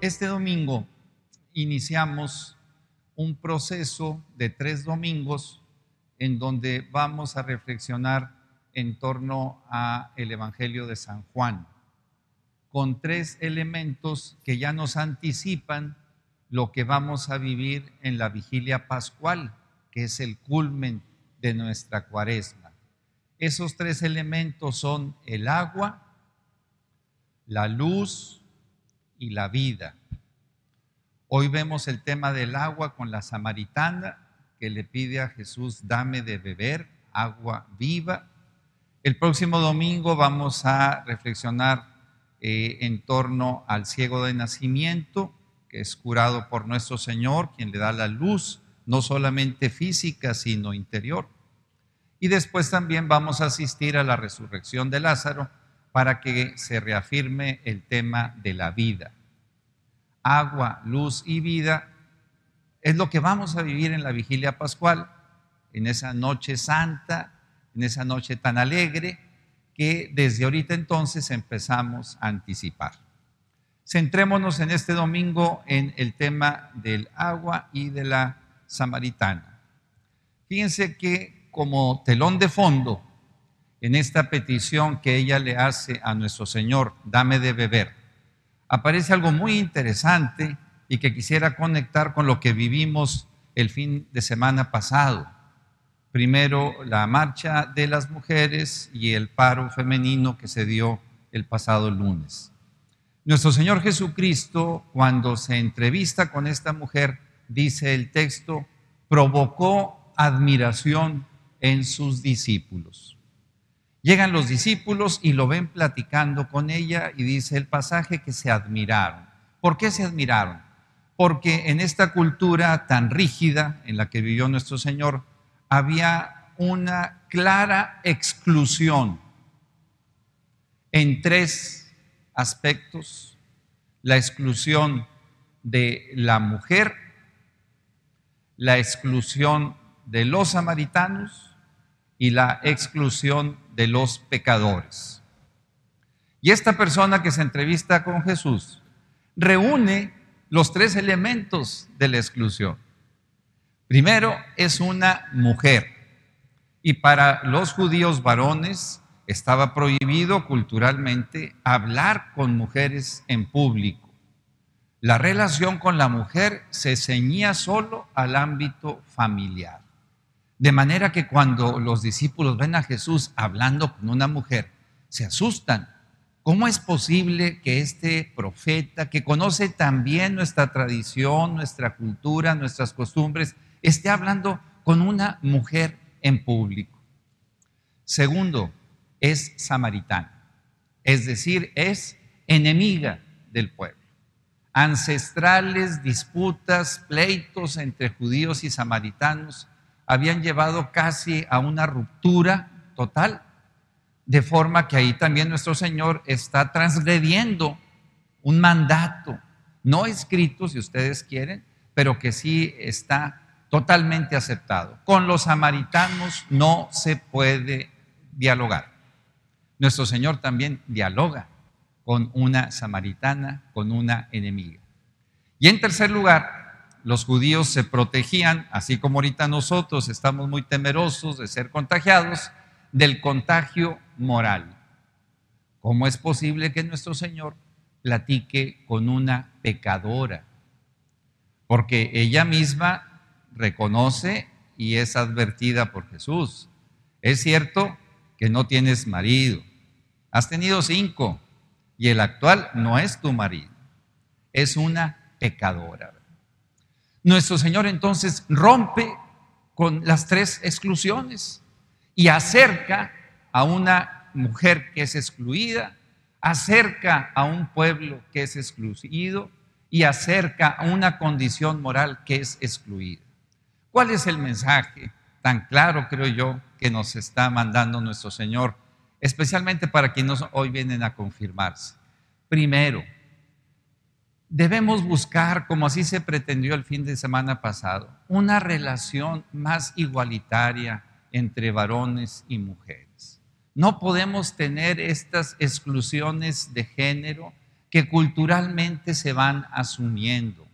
este domingo iniciamos un proceso de tres domingos en donde vamos a reflexionar en torno a el Evangelio de San Juan, con tres elementos que ya nos anticipan lo que vamos a vivir en la vigilia pascual, que es el culmen de nuestra cuaresma. Esos tres elementos son el agua, la luz y la vida. Hoy vemos el tema del agua con la samaritana que le pide a Jesús, dame de beber agua viva. El próximo domingo vamos a reflexionar eh, en torno al ciego de nacimiento, que es curado por nuestro Señor, quien le da la luz, no solamente física, sino interior. Y después también vamos a asistir a la resurrección de Lázaro para que se reafirme el tema de la vida agua, luz y vida, es lo que vamos a vivir en la vigilia pascual, en esa noche santa, en esa noche tan alegre que desde ahorita entonces empezamos a anticipar. Centrémonos en este domingo en el tema del agua y de la samaritana. Fíjense que como telón de fondo en esta petición que ella le hace a nuestro Señor, dame de beber, aparece algo muy interesante y que quisiera conectar con lo que vivimos el fin de semana pasado. Primero, la marcha de las mujeres y el paro femenino que se dio el pasado lunes. Nuestro Señor Jesucristo, cuando se entrevista con esta mujer, dice el texto, provocó admiración en sus discípulos. Llegan los discípulos y lo ven platicando con ella y dice el pasaje que se admiraron. ¿Por qué se admiraron? Porque en esta cultura tan rígida en la que vivió nuestro Señor había una clara exclusión en tres aspectos. La exclusión de la mujer, la exclusión de los samaritanos y la exclusión de los pecadores. Y esta persona que se entrevista con Jesús reúne los tres elementos de la exclusión. Primero, es una mujer. Y para los judíos varones estaba prohibido culturalmente hablar con mujeres en público. La relación con la mujer se ceñía solo al ámbito familiar. De manera que cuando los discípulos ven a Jesús hablando con una mujer, se asustan. ¿Cómo es posible que este profeta, que conoce también nuestra tradición, nuestra cultura, nuestras costumbres, esté hablando con una mujer en público? Segundo, es samaritana, es decir, es enemiga del pueblo. Ancestrales disputas, pleitos entre judíos y samaritanos habían llevado casi a una ruptura total, de forma que ahí también nuestro Señor está transgrediendo un mandato, no escrito si ustedes quieren, pero que sí está totalmente aceptado. Con los samaritanos no se puede dialogar. Nuestro Señor también dialoga con una samaritana, con una enemiga. Y en tercer lugar, los judíos se protegían, así como ahorita nosotros estamos muy temerosos de ser contagiados, del contagio moral. ¿Cómo es posible que nuestro Señor platique con una pecadora? Porque ella misma reconoce y es advertida por Jesús. Es cierto que no tienes marido, has tenido cinco y el actual no es tu marido, es una pecadora. Nuestro Señor entonces rompe con las tres exclusiones y acerca a una mujer que es excluida, acerca a un pueblo que es excluido y acerca a una condición moral que es excluida. ¿Cuál es el mensaje tan claro, creo yo, que nos está mandando nuestro Señor, especialmente para quienes hoy vienen a confirmarse? Primero, debemos buscar, como así se pretendió el fin de semana pasado, una relación más igualitaria entre varones y mujeres. No podemos tener estas exclusiones de género que culturalmente se van asumiendo.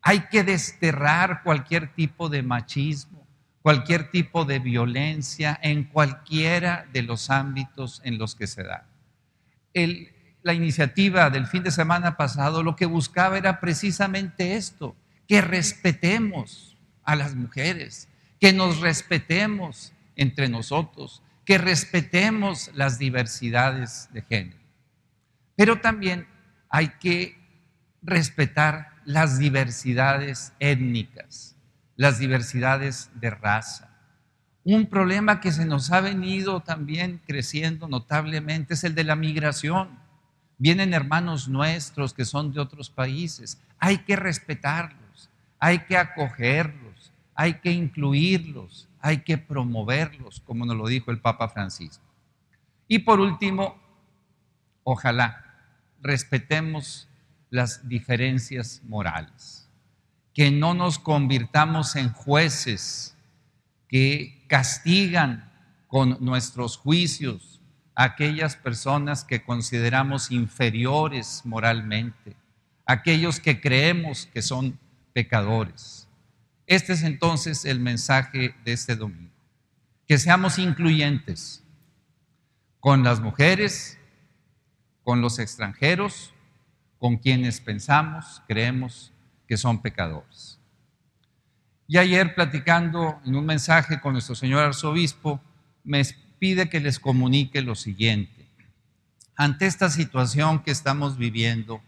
Hay que desterrar cualquier tipo de machismo, cualquier tipo de violencia en cualquiera de los ámbitos en los que se da. La iniciativa del fin de semana pasado lo que buscaba era precisamente esto, que respetemos a las mujeres, que nos respetemos entre nosotros, que respetemos las diversidades de género. Pero también hay que respetar las diversidades étnicas, las diversidades de raza. Un problema que se nos ha venido también creciendo notablemente es el de la migración. Vienen hermanos nuestros que son de otros países. Hay que respetarlos, hay que acogerlos, hay que incluirlos, hay que promoverlos, como nos lo dijo el Papa Francisco. Y por último, ojalá respetemos las diferencias morales, que no nos convirtamos en jueces que castigan con nuestros juicios a aquellas personas que consideramos inferiores moralmente, aquellos que creemos que son pecadores. Este es entonces el mensaje de este domingo, que seamos incluyentes con las mujeres, con los extranjeros, con quienes pensamos, creemos que son pecadores. Y ayer platicando en un mensaje con nuestro señor arzobispo, me pide que les comunique lo siguiente. Ante esta situación que estamos viviendo,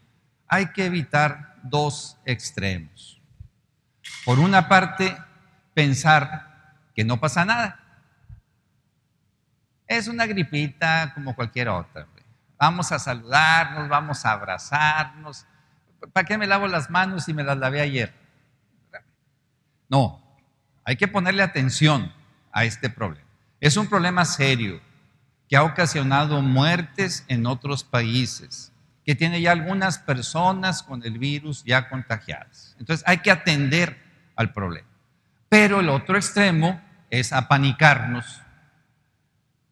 hay que evitar dos extremos. Por una parte, pensar que no pasa nada. Es una gripita como cualquier otra vamos a saludarnos, vamos a abrazarnos. ¿Para qué me lavo las manos si me las lavé ayer? No, hay que ponerle atención a este problema. Es un problema serio que ha ocasionado muertes en otros países, que tiene ya algunas personas con el virus ya contagiadas. Entonces hay que atender al problema. Pero el otro extremo es apanicarnos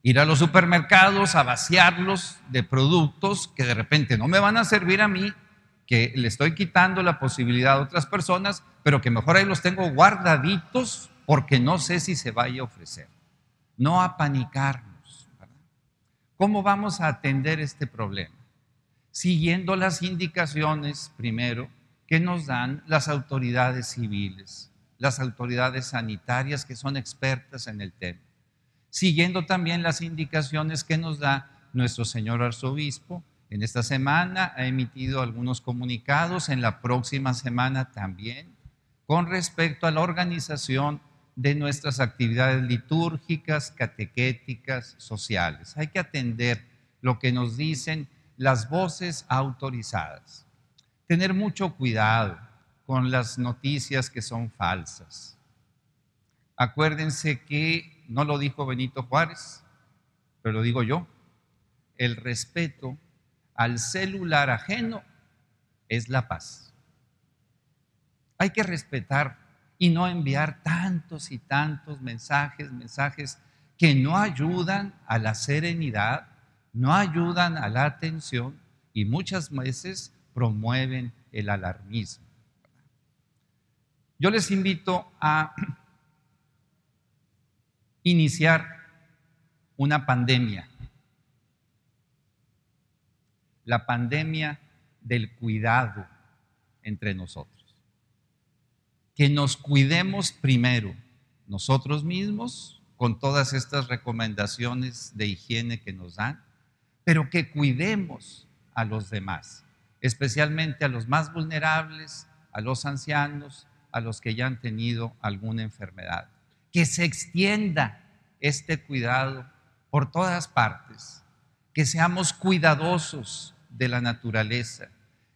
ir a los supermercados a vaciarlos de productos que de repente no me van a servir a mí, que le estoy quitando la posibilidad a otras personas, pero que mejor ahí los tengo guardaditos porque no sé si se vaya a ofrecer. No apanicarnos. ¿Cómo vamos a atender este problema? Siguiendo las indicaciones, primero, que nos dan las autoridades civiles, las autoridades sanitarias que son expertas en el tema siguiendo también las indicaciones que nos da nuestro señor arzobispo. En esta semana ha emitido algunos comunicados, en la próxima semana también, con respecto a la organización de nuestras actividades litúrgicas, catequéticas, sociales. Hay que atender lo que nos dicen las voces autorizadas. Tener mucho cuidado con las noticias que son falsas. Acuérdense que no lo dijo Benito Juárez, pero lo digo yo, el respeto al celular ajeno es la paz. Hay que respetar y no enviar tantos y tantos mensajes, mensajes que no ayudan a la serenidad, no ayudan a la atención y muchas veces promueven el alarmismo. Yo les invito a iniciar una pandemia. La pandemia del cuidado entre nosotros. Que nos cuidemos primero nosotros mismos con todas estas recomendaciones de higiene que nos dan, pero que cuidemos a los demás, especialmente a los más vulnerables, a los ancianos, a los que ya han tenido alguna enfermedad. Que se extienda este cuidado por todas partes, que seamos cuidadosos de la naturaleza,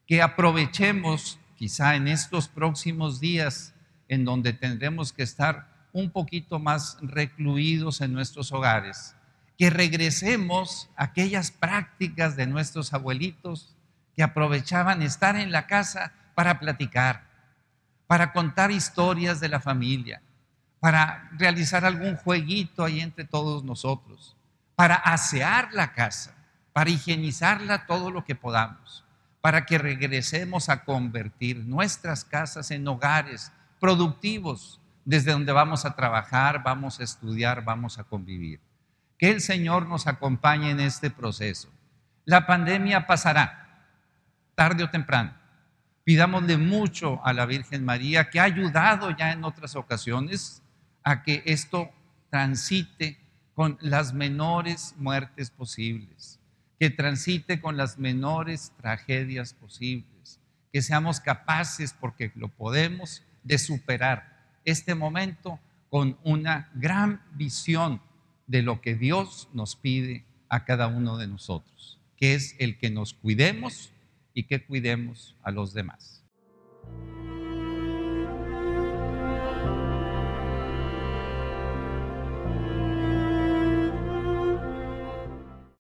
que aprovechemos quizá en estos próximos días en donde tendremos que estar un poquito más recluidos en nuestros hogares, que regresemos a aquellas prácticas de nuestros abuelitos que aprovechaban estar en la casa para platicar, para contar historias de la familia, para realizar algún jueguito ahí entre todos nosotros, para asear la casa, para higienizarla todo lo que podamos, para que regresemos a convertir nuestras casas en hogares productivos, desde donde vamos a trabajar, vamos a estudiar, vamos a convivir. Que el Señor nos acompañe en este proceso. La pandemia pasará, tarde o temprano. Pidámosle mucho a la Virgen María, que ha ayudado ya en otras ocasiones a que esto transite con las menores muertes posibles que transite con las menores tragedias posibles, que seamos capaces, porque lo podemos, de superar este momento con una gran visión de lo que Dios nos pide a cada uno de nosotros, que es el que nos cuidemos y que cuidemos a los demás.